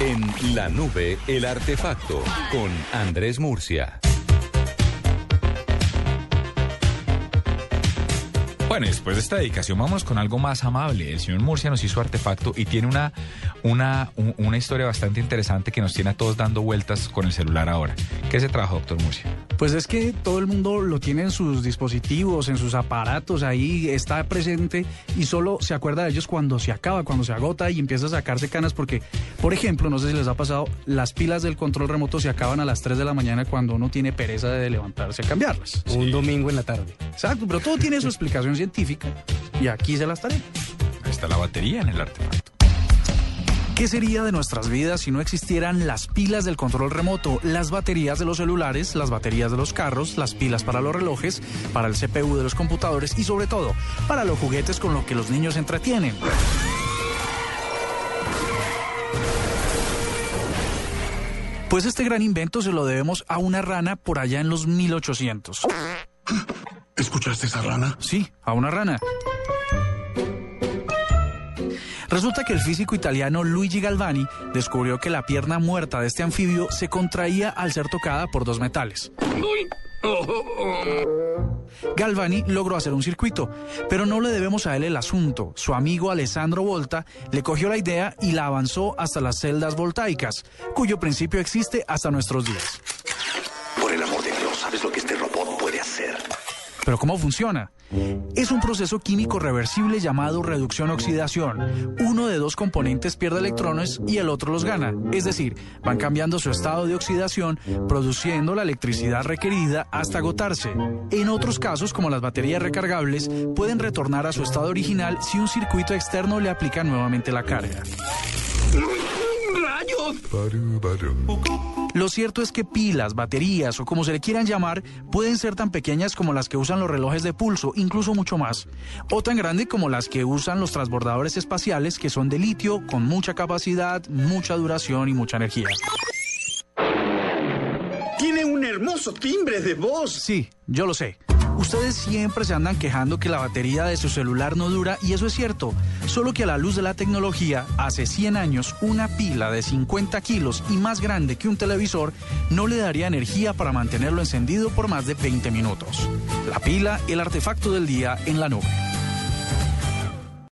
En la nube, el artefacto con Andrés Murcia. Bueno, después de esta dedicación vamos con algo más amable. El señor Murcia nos hizo artefacto y tiene una, una, un- una historia bastante interesante que nos tiene a todos dando vueltas con el celular ahora. ¿Qué se trajo, doctor Murcia? Pues es que todo el mundo lo tiene en sus dispositivos, en sus aparatos, ahí está presente y solo se acuerda de ellos cuando se acaba, cuando se agota y empieza a sacarse canas porque, por ejemplo, no sé si les ha pasado, las pilas del control remoto se acaban a las 3 de la mañana cuando uno tiene pereza de levantarse a cambiarlas. Un domingo en la tarde. Exacto, pero todo tiene su explicación científica y aquí se las daré. Ahí está la batería en el artefacto. ¿Qué sería de nuestras vidas si no existieran las pilas del control remoto, las baterías de los celulares, las baterías de los carros, las pilas para los relojes, para el CPU de los computadores y sobre todo para los juguetes con los que los niños se entretienen? Pues este gran invento se lo debemos a una rana por allá en los 1800. ¿Escuchaste esa rana? Sí, a una rana. Resulta que el físico italiano Luigi Galvani descubrió que la pierna muerta de este anfibio se contraía al ser tocada por dos metales. Galvani logró hacer un circuito, pero no le debemos a él el asunto. Su amigo Alessandro Volta le cogió la idea y la avanzó hasta las celdas voltaicas, cuyo principio existe hasta nuestros días. Por el amor de Dios, ¿sabes lo que este robot puede hacer? ¿Pero cómo funciona? Es un proceso químico reversible llamado reducción-oxidación. Uno de dos componentes pierde electrones y el otro los gana. Es decir, van cambiando su estado de oxidación, produciendo la electricidad requerida hasta agotarse. En otros casos, como las baterías recargables, pueden retornar a su estado original si un circuito externo le aplica nuevamente la carga. Lo cierto es que pilas, baterías o como se le quieran llamar pueden ser tan pequeñas como las que usan los relojes de pulso, incluso mucho más. O tan grande como las que usan los transbordadores espaciales que son de litio con mucha capacidad, mucha duración y mucha energía. Tiene un hermoso timbre de voz. Sí, yo lo sé. Ustedes siempre se andan quejando que la batería de su celular no dura y eso es cierto. Solo que a la luz de la tecnología, hace 100 años, una pila de 50 kilos y más grande que un televisor no le daría energía para mantenerlo encendido por más de 20 minutos. La pila, el artefacto del día en la nube.